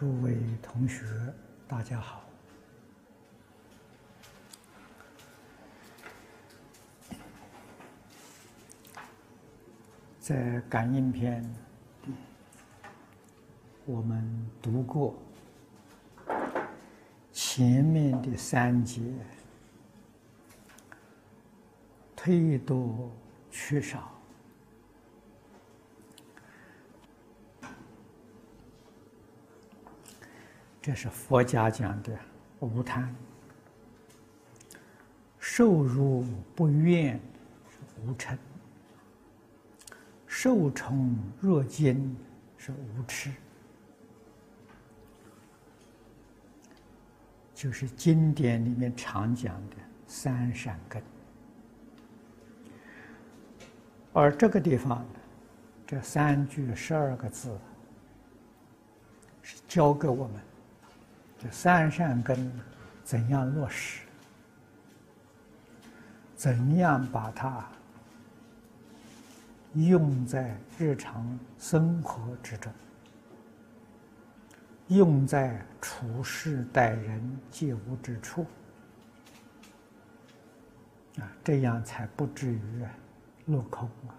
诸位同学，大家好。在感应篇，我们读过前面的三节，忒多缺少。这是佛家讲的无贪，受辱不怨是无嗔，受宠若惊是无痴，就是经典里面常讲的三善根。而这个地方，这三句十二个字，是教给我们。这三善根怎样落实？怎样把它用在日常生活之中？用在处事待人接物之处啊，这样才不至于落空啊！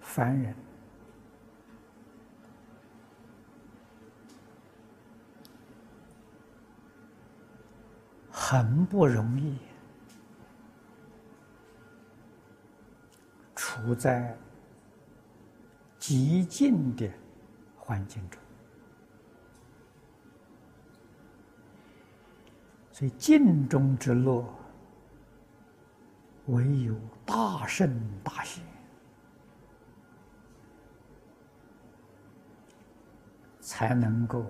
凡人。很不容易，处在极静的环境中，所以静中之乐，唯有大圣大贤才能够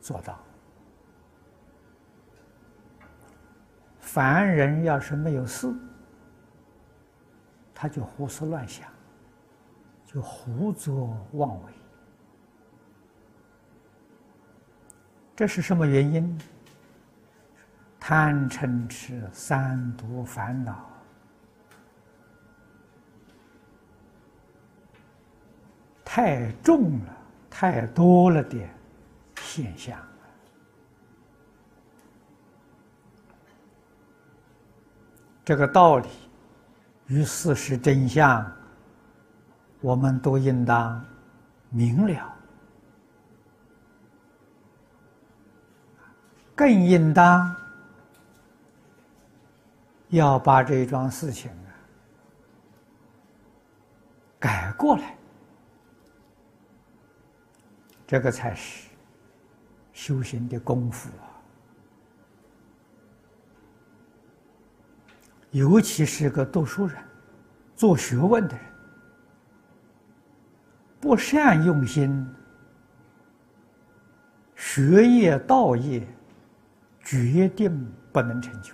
做到。凡人要是没有事，他就胡思乱想，就胡作妄为。这是什么原因？贪嗔痴三毒烦恼太重了、太多了的现象。这个道理与事实真相，我们都应当明了，更应当要把这桩事情改过来，这个才是修行的功夫啊。尤其是个读书人、做学问的人，不善用心，学业道业决定不能成就。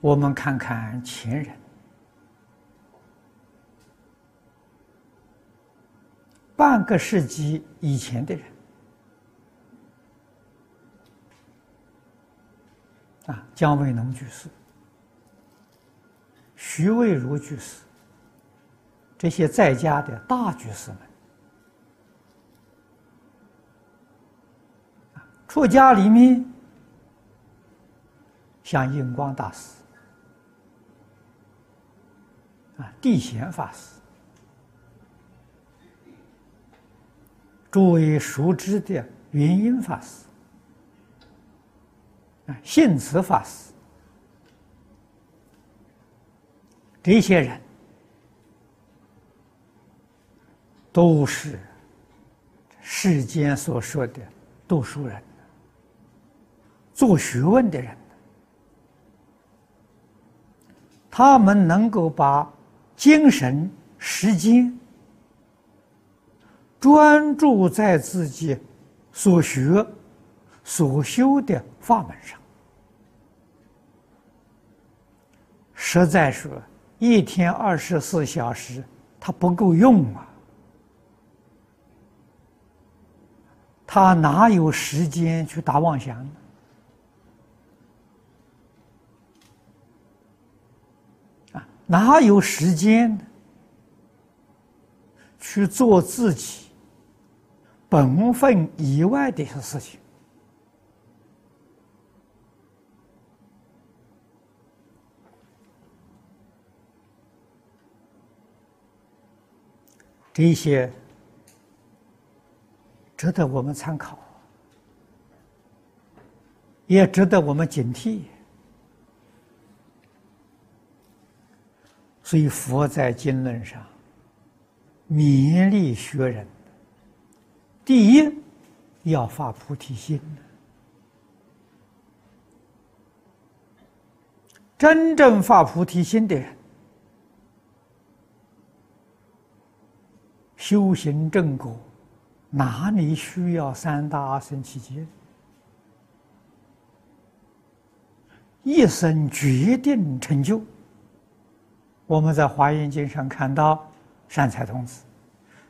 我们看看前人，半个世纪以前的人。啊，姜维农居士、徐渭如居士，这些在家的大居士们，出家里面，像印光大师、啊地贤法师，诸位熟知的云音法师。信慈法师，这些人都是世间所说的读书人，做学问的人，他们能够把精神、时间专注在自己所学。所修的法门上，实在说，一天二十四小时，他不够用啊。他哪有时间去打妄想呢？啊，哪有时间去做自己本分以外的一些事情？这些值得我们参考，也值得我们警惕。所以，佛在经论上勉励学人：第一，要发菩提心。真正发菩提心的人。修行正果，哪里需要三大阿僧祇劫？一生决定成就。我们在《华严经》上看到善财童子，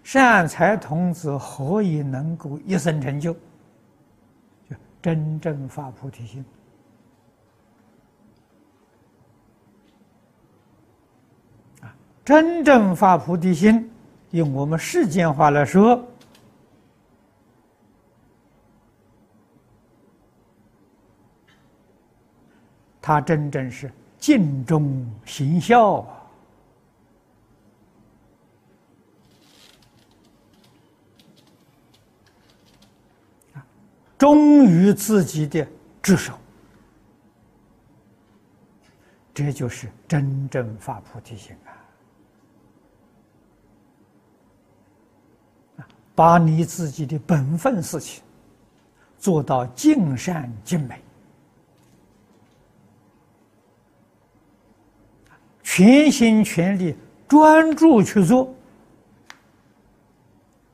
善财童子何以能够一生成就？就真正发菩提心啊！真正发菩提心。用我们世间话来说，他真正是尽忠行孝，忠于自己的职守，这就是真正发菩提心啊。把你自己的本分事情做到尽善尽美，全心全力专注去做，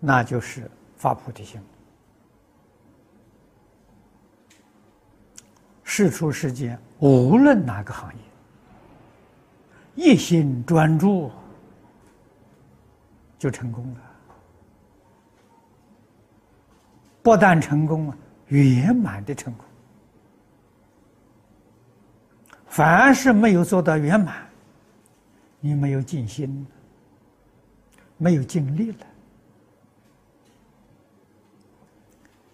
那就是发菩提心。事出世间，无论哪个行业，一心专注就成功了。不但成功啊，圆满的成功。凡是没有做到圆满，你没有尽心，没有尽力了。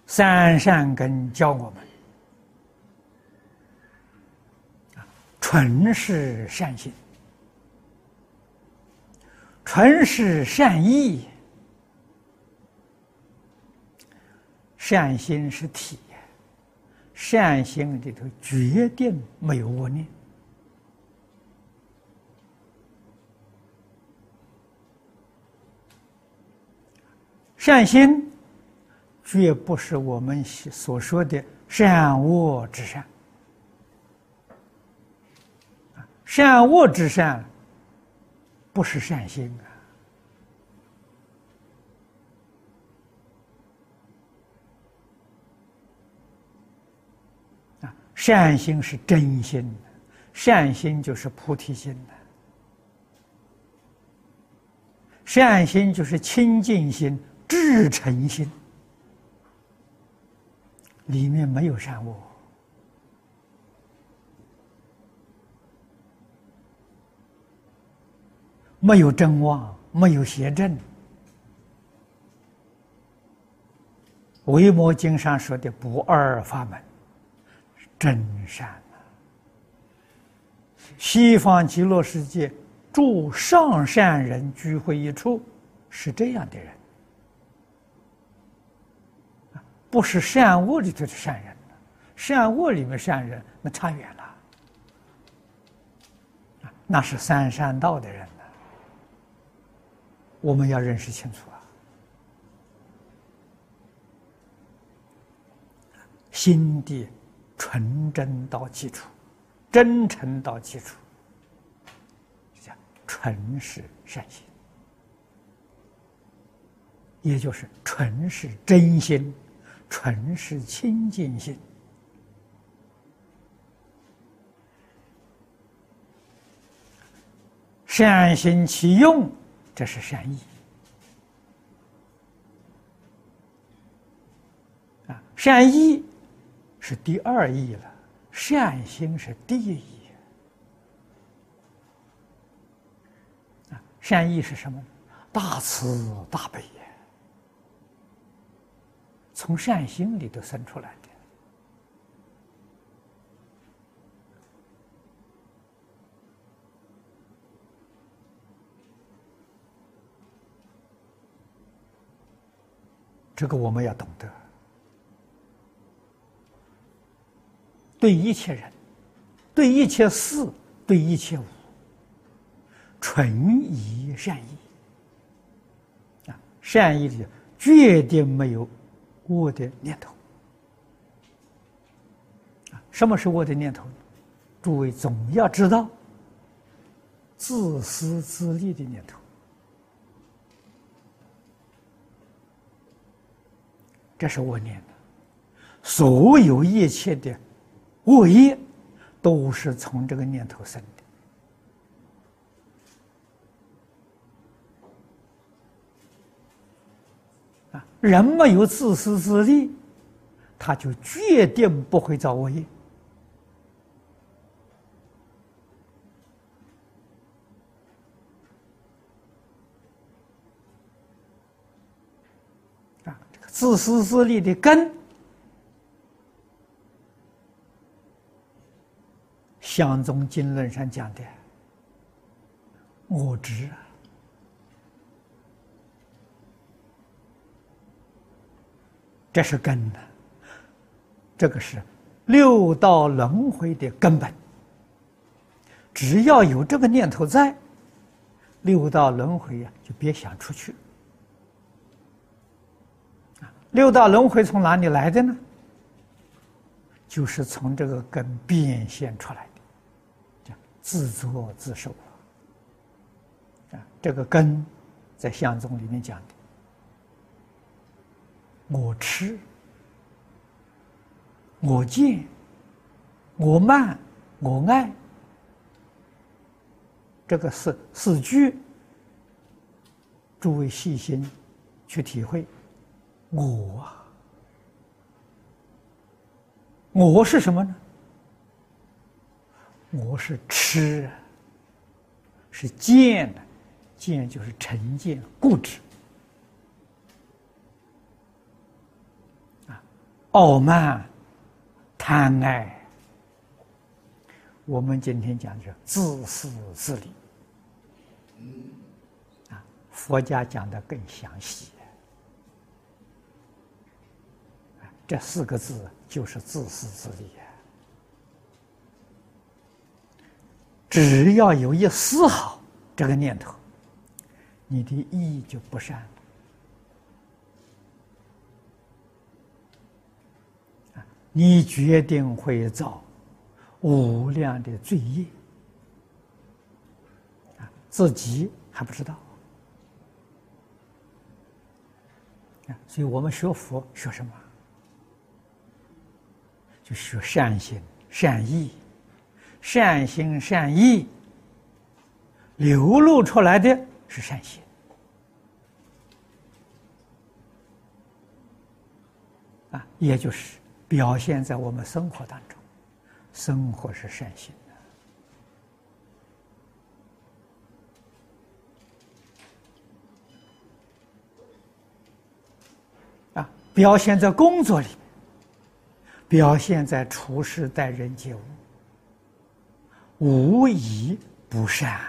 三善根教我们啊纯是善心，纯是善意。善心是体，善心里头决定没有恶念。善心绝不是我们所说的善恶之善，善恶之善不是善心啊。善心是真心，善心就是菩提心的，善心就是清净心、至诚心，里面没有善恶，没有真妄，没有邪正。维摩经上说的不二法门。真善啊！西方极乐世界住上善人聚会一处，是这样的人，不是善恶里头的善人善恶里面善人那差远了，那是三善道的人呢。我们要认识清楚啊，心地。纯真到基础，真诚到基础，叫纯是善心，也就是纯是真心，纯是清净心。善心其用，这是善意啊，善意。是第二义了，善心是第一义。善意是什么？大慈大悲呀，从善心里头生出来的。这个我们要懂得，对一切人，对一切事，对一切物，纯以善意啊，善意里绝对没有恶的念头啊。什么是恶的念头？诸位总要知道，自私自利的念头。这是我念的，所有一切的恶业，都是从这个念头生的。啊，人没有自私自利，他就决定不会造恶业。自私自利的根，相宗经论上讲的我执，这是根呢。这个是六道轮回的根本。只要有这个念头在，六道轮回呀，就别想出去。六道轮回从哪里来的呢？就是从这个根变现出来的，自作自受啊。这个根在相宗里面讲的，我吃，我见，我慢，我爱，这个四四句，诸位细心去体会。我啊，我是什么呢？我是痴，是见的，见就是成见、固执啊，傲慢、贪爱。我们今天讲的自私自利，啊，佛家讲的更详细。这四个字就是自私自利呀！只要有一丝毫这个念头，你的意就不善了你决定会造无量的罪业啊！自己还不知道啊！所以我们学佛学什么？就学善心、善意、善心、善意流露出来的是善心啊，也就是表现在我们生活当中，生活是善心的啊，表现在工作里。表现在处事待人接物，无一不善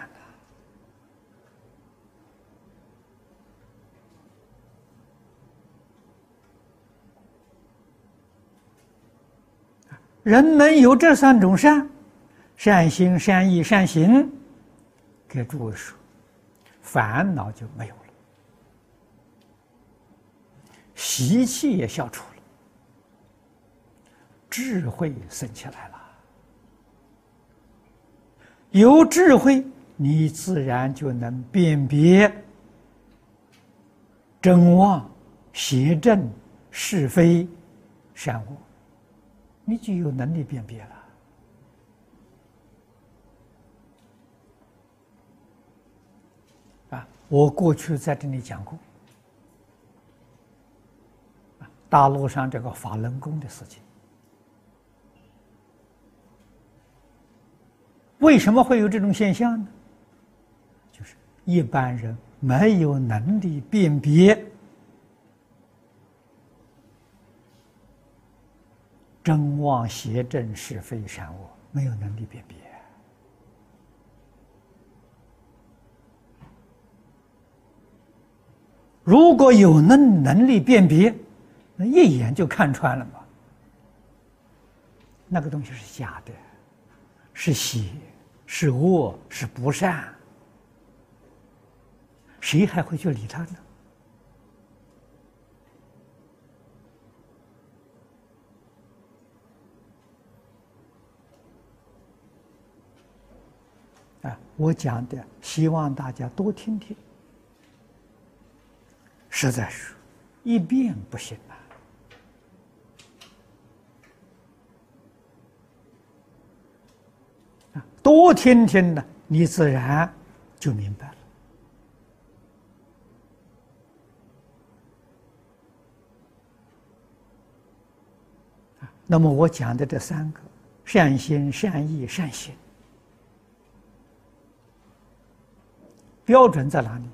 人能有这三种善，善心、善意、善行，给诸位说，烦恼就没有了，习气也消除了。智慧升起来了，有智慧，你自然就能辨别真妄、邪正、是非、善恶，你就有能力辨别了。啊，我过去在这里讲过，大陆上这个法轮功的事情。为什么会有这种现象呢？就是一般人没有能力辨别真妄邪正是非善恶，没有能力辨别。如果有能能力辨别，那一眼就看穿了嘛。那个东西是假的，是邪，是恶，是不善，谁还会去理他呢？啊，我讲的，希望大家多听听。实在是，一遍不行啊！啊，多听听呢，你自然就明白了。啊，那么我讲的这三个善心、善意、善行，标准在哪里？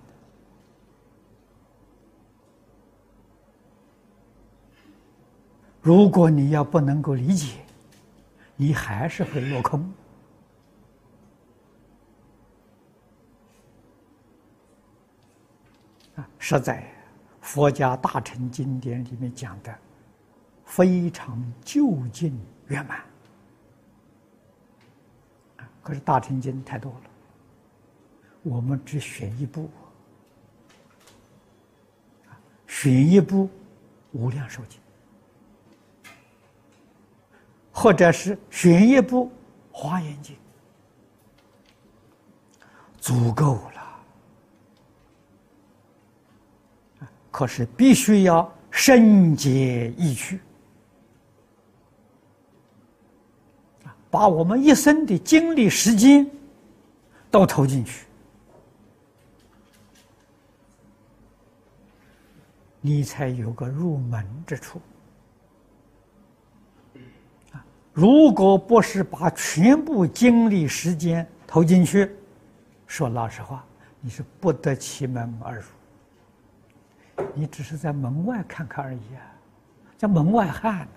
如果你要不能够理解，你还是会落空。啊，实在佛家大乘经典里面讲的非常究竟圆满。可是大乘经太多了，我们只选一部，选一部无量寿经。或者是选一部《华严经》，足够了。可是必须要深解意趣，把我们一生的精力、时间都投进去，你才有个入门之处。如果不是把全部精力、时间投进去，说老实话，你是不得其门而入。你只是在门外看看而已啊，在门外汉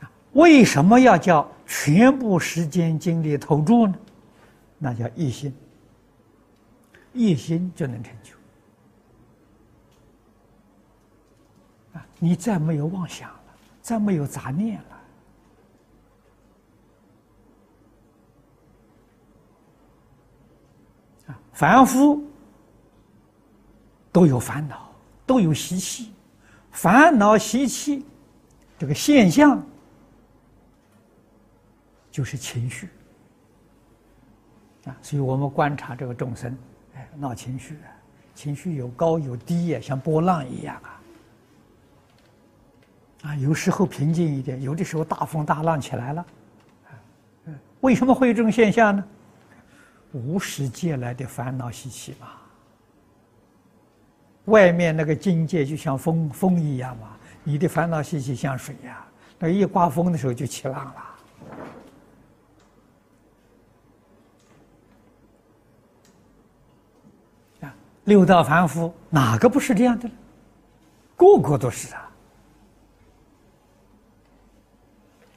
呐。为什么要叫全部时间精力投注呢？那叫一心，一心就能成就。啊你再没有妄想了，再没有杂念了，凡夫都有烦恼，都有习气，烦恼习气这个现象就是情绪啊，所以我们观察这个众生，哎，闹情绪，情绪有高有低呀，像波浪一样啊。啊，有时候平静一点，有的时候大风大浪起来了，为什么会有这种现象呢？无始借来的烦恼习气嘛。外面那个境界就像风风一样嘛，你的烦恼习气像水呀，那一刮风的时候就起浪了。啊，六道凡夫哪个不是这样的？个个都是啊。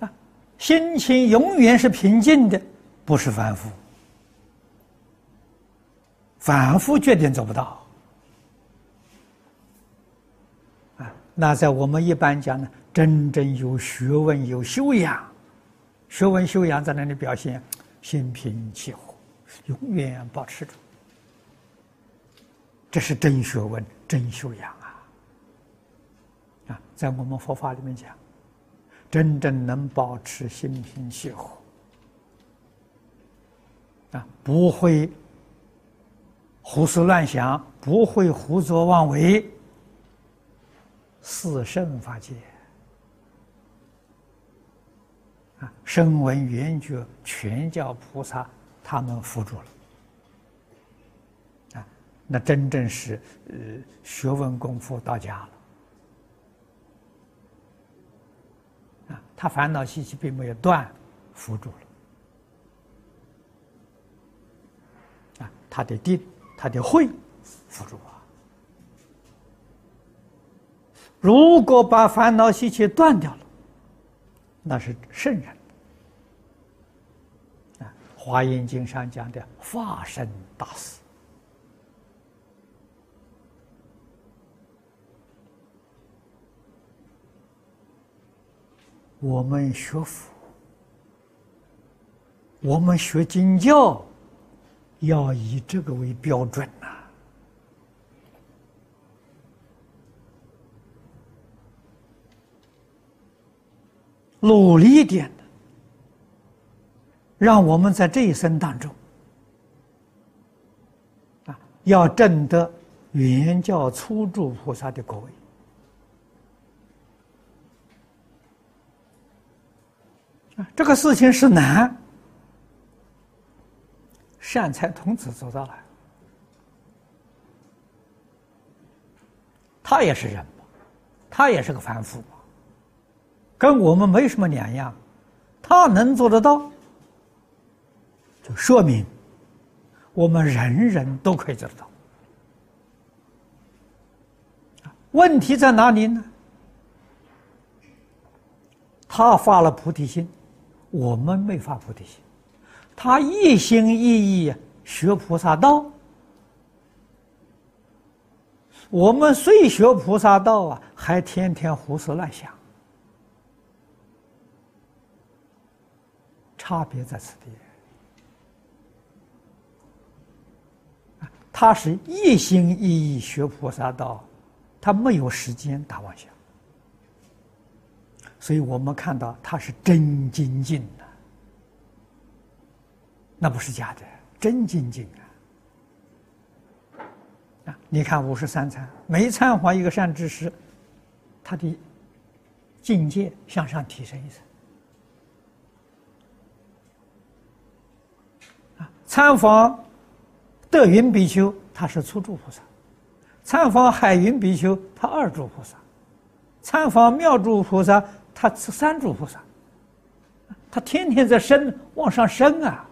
啊心情永远是平静的，不是凡夫。反复决定做不到。啊，那在我们一般讲呢，真正有学问、有修养，学问修养在那里表现，心平气和，永远保持住。这是真学问、真修养啊！啊，在我们佛法里面讲。真正能保持心平气和啊，不会胡思乱想，不会胡作妄为，四圣法界啊，声闻缘觉全教菩萨他们扶助了啊，那真正是呃学问功夫到家了啊。他烦恼习气并没有断，扶住了啊。他的定、他的慧辅助啊。如果把烦恼习气断掉了，那是圣人啊，《华严经》上讲的化身大事。我们学佛，我们学经教，要以这个为标准呐，努力一点的，让我们在这一生当中，啊，要证得原教初住菩萨的果位。这个事情是难，善财童子做到了，他也是人，他也是个凡夫，跟我们没什么两样，他能做得到，就说明我们人人都可以做得到。问题在哪里呢？他发了菩提心。我们没发菩提心，他一心一意学菩萨道。我们虽学菩萨道啊，还天天胡思乱想，差别在此地。他是一心一意学菩萨道，他没有时间打妄想。所以我们看到他是真精进，那不是假的，真精进啊！啊，你看五十三参，每参访一个善知识，他的境界向上提升一层。啊，参访德云比丘，他是初住菩萨；参访海云比丘，他二住菩萨；参访妙住菩萨。他是三住菩萨，他天天在升往上升啊。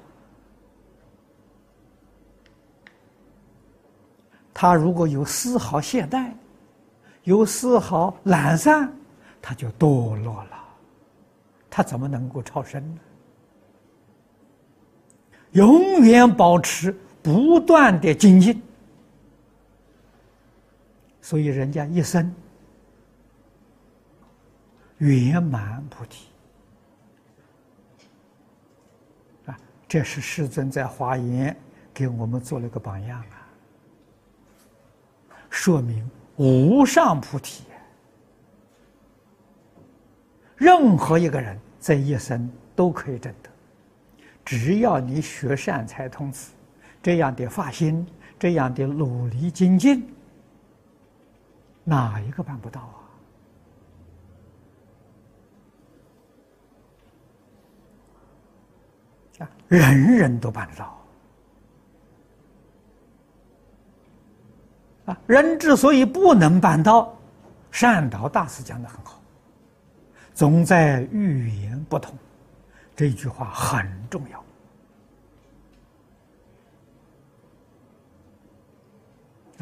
他如果有丝毫懈怠，有丝毫懒散，他就堕落了。他怎么能够超生呢？永远保持不断的精进，所以人家一生。圆满菩提啊，这是世尊在华严给我们做了个榜样啊，说明无上菩提，任何一个人在一生都可以证得，只要你学善财童子这样的发心，这样的努力精进，哪一个办不到啊？啊，人人都办得到。啊，人之所以不能办到，善导大师讲的很好，总在语言不同。这句话很重要。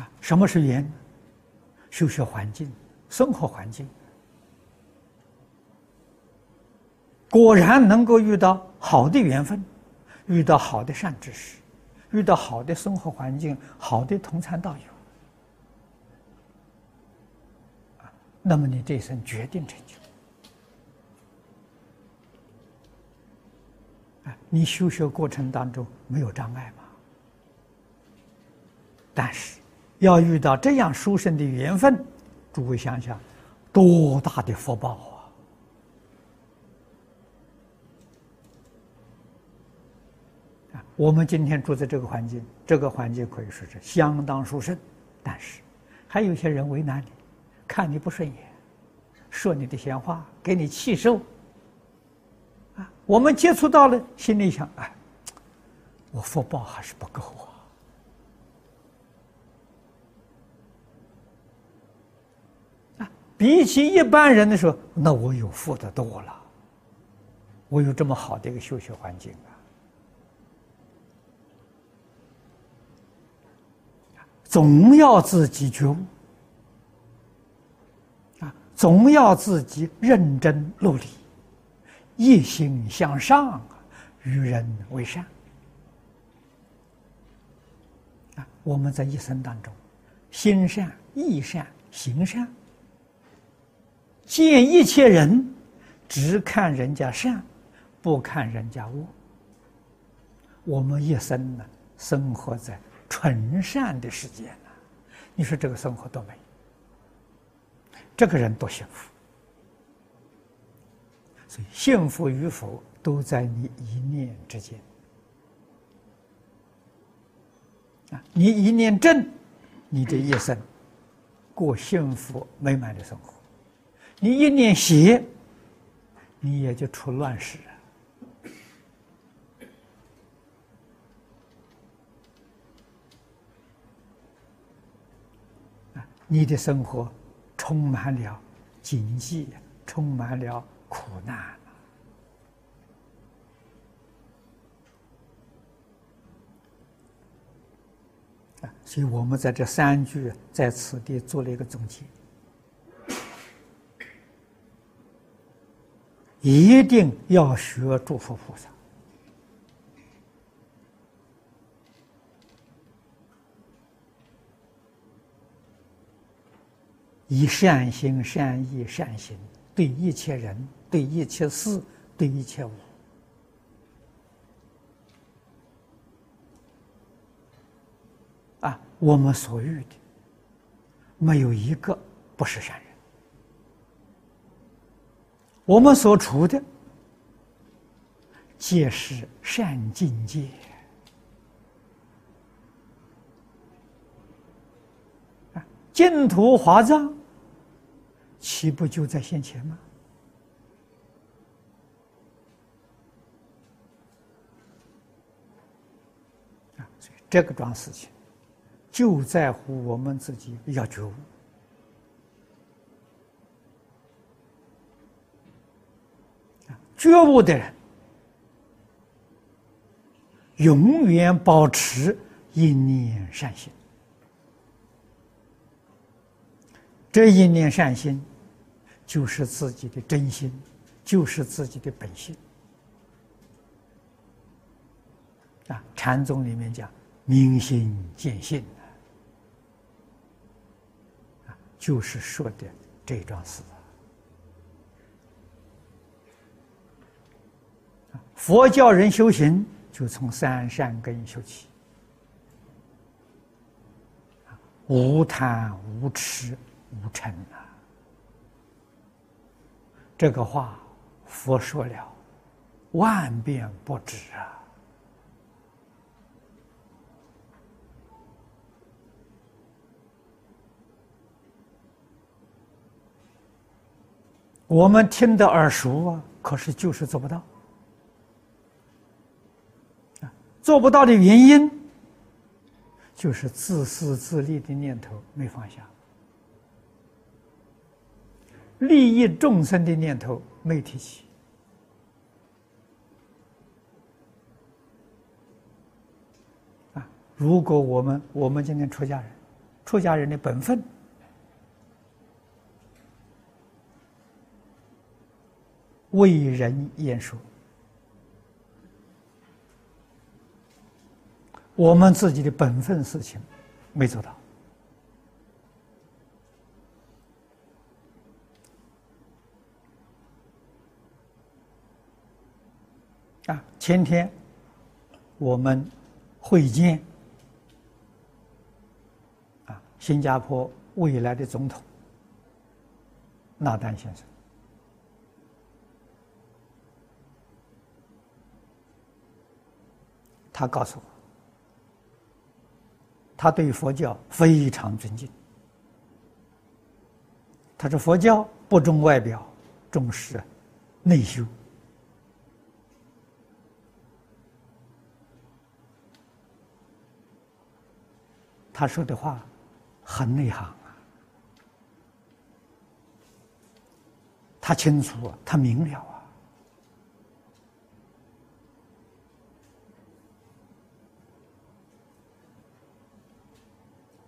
啊，什么是语言？修学环境、生活环境。果然能够遇到好的缘分，遇到好的善知识，遇到好的生活环境，好的同参道友，那么你这一生决定成就。啊，你修学过程当中没有障碍吗？但是要遇到这样殊胜的缘分，诸位想想，多大的福报啊！我们今天住在这个环境，这个环境可以说是相当殊胜，但是还有些人为难你，看你不顺眼，说你的闲话，给你气受。啊，我们接触到了，心里想，哎，我福报还是不够啊。啊，比起一般人的时候，那我有福的多了，我有这么好的一个修学环境啊。总要自己觉悟，总要自己认真努力，一心向上，与人为善啊。我们在一生当中，心善、意善、行善，见一切人，只看人家善，不看人家恶。我们一生呢，生活在。纯善的世界呢？你说这个生活多美，这个人多幸福。所以幸福与否都在你一念之间。啊，你一念正，你这一生过幸福美满的生活；你一念邪，你也就出乱世。你的生活充满了荆棘，充满了苦难啊！所以我们在这三句在此地做了一个总结：一定要学诸佛菩萨。以善心、善意、善行对一切人、对一切事、对一切物，啊，我们所遇的没有一个不是善人，我们所处的皆是善境界。净土华藏，岂不就在现前吗？啊，所以这个桩事情，就在乎我们自己要觉悟。觉悟的人，永远保持一念善心。这一念善心，就是自己的真心，就是自己的本性。啊，禅宗里面讲“明心见性”啊，就是说的这桩事。佛教人修行，就从三善根修起，无贪无痴。无嗔啊！这个话佛说了万遍不止啊！我们听得耳熟啊，可是就是做不到！做不到的原因，就是自私自利的念头没放下。利益众生的念头没提起啊！如果我们我们今天出家人，出家人的本分，为人言说，我们自己的本分事情没做到。啊，前天我们会见啊，新加坡未来的总统纳丹先生，他告诉我，他对佛教非常尊敬。他说佛教不重外表，重视内修。他说的话很内行啊，他清楚啊，他明了啊。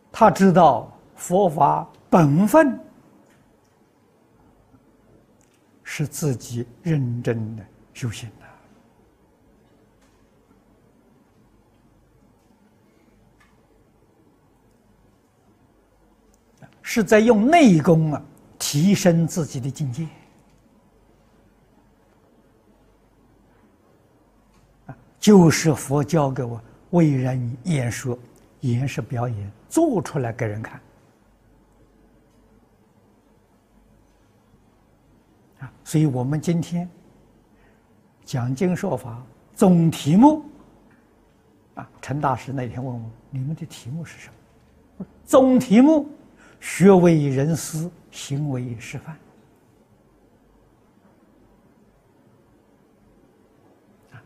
他知道佛法本分是自己认真的修行的，是在用内功啊提升自己的境界。就是佛教给我为人演说，演是表演，做出来给人看。啊，所以我们今天讲经说法，总题目啊，陈大师那天问我，你们的题目是什么？总题目：学为人师，行为示范。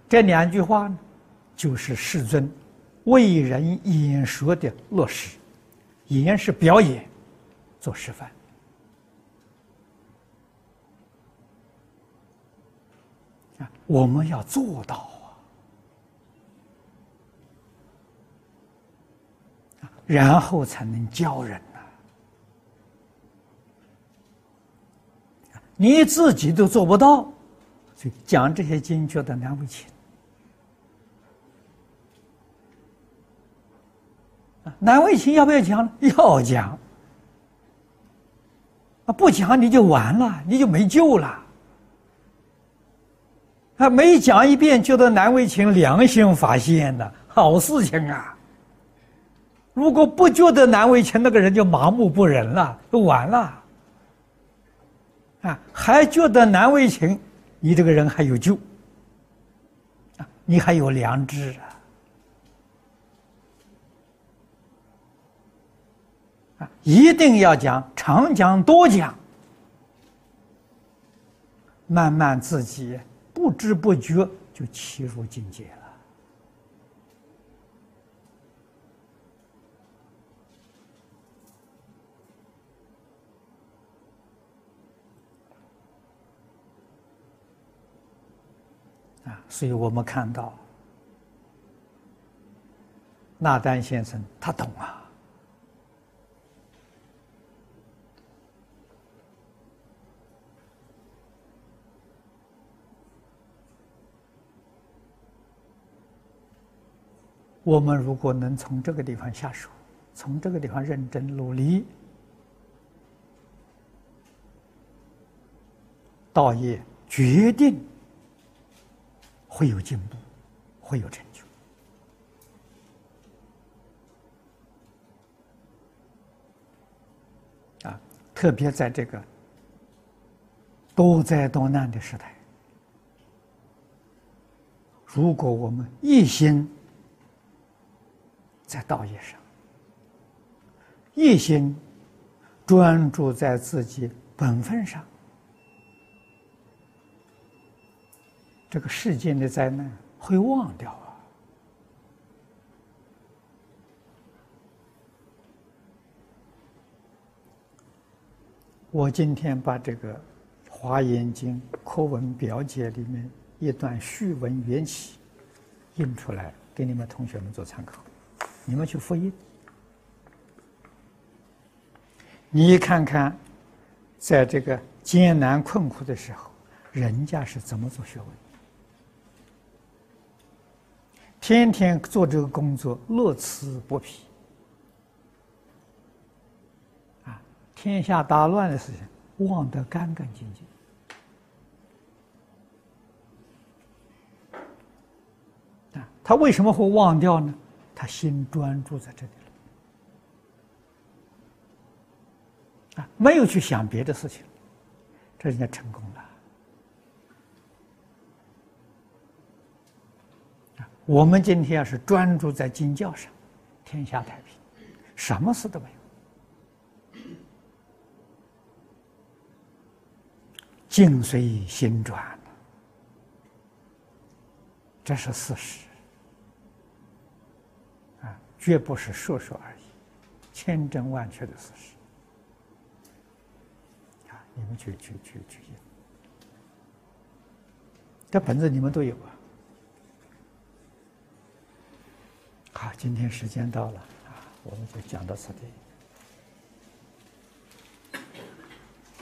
这两句话呢，就是世尊为人演说的落实，演是表演，做示范。啊，我们要做到啊，然后才能教人。你自己都做不到，所以讲这些经觉得难为情。难为情要不要讲？要讲。啊，不讲你就完了，你就没救了。啊，每讲一遍觉得难为情，良心发现的好事情啊。如果不觉得难为情，那个人就麻木不仁了，就完了。啊，还觉得难为情，你这个人还有救。啊，你还有良知啊。一定要讲，常讲多讲，慢慢自己不知不觉就切入境界了。啊，所以我们看到，纳丹先生他懂啊。我们如果能从这个地方下手，从这个地方认真努力，道业决定会有进步，会有成就。啊，特别在这个多灾多难的时代，如果我们一心。在道业上，一心专注在自己本分上，这个世间的灾难会忘掉啊！我今天把这个《华严经》课文表解里面一段序文缘起印出来，给你们同学们做参考。你们去复印，你看看，在这个艰难困苦的时候，人家是怎么做学问？天天做这个工作，乐此不疲。啊，天下大乱的事情，忘得干干净净。啊，他为什么会忘掉呢？他心专注在这里了，啊，没有去想别的事情，这人家成功了。啊，我们今天要是专注在经教上，天下太平，什么事都没有，境随心转，这是事实啊。绝不是说说而已，千真万确的事实。啊，你们去去去去这本子你们都有啊。好，今天时间到了啊，我们就讲到此地。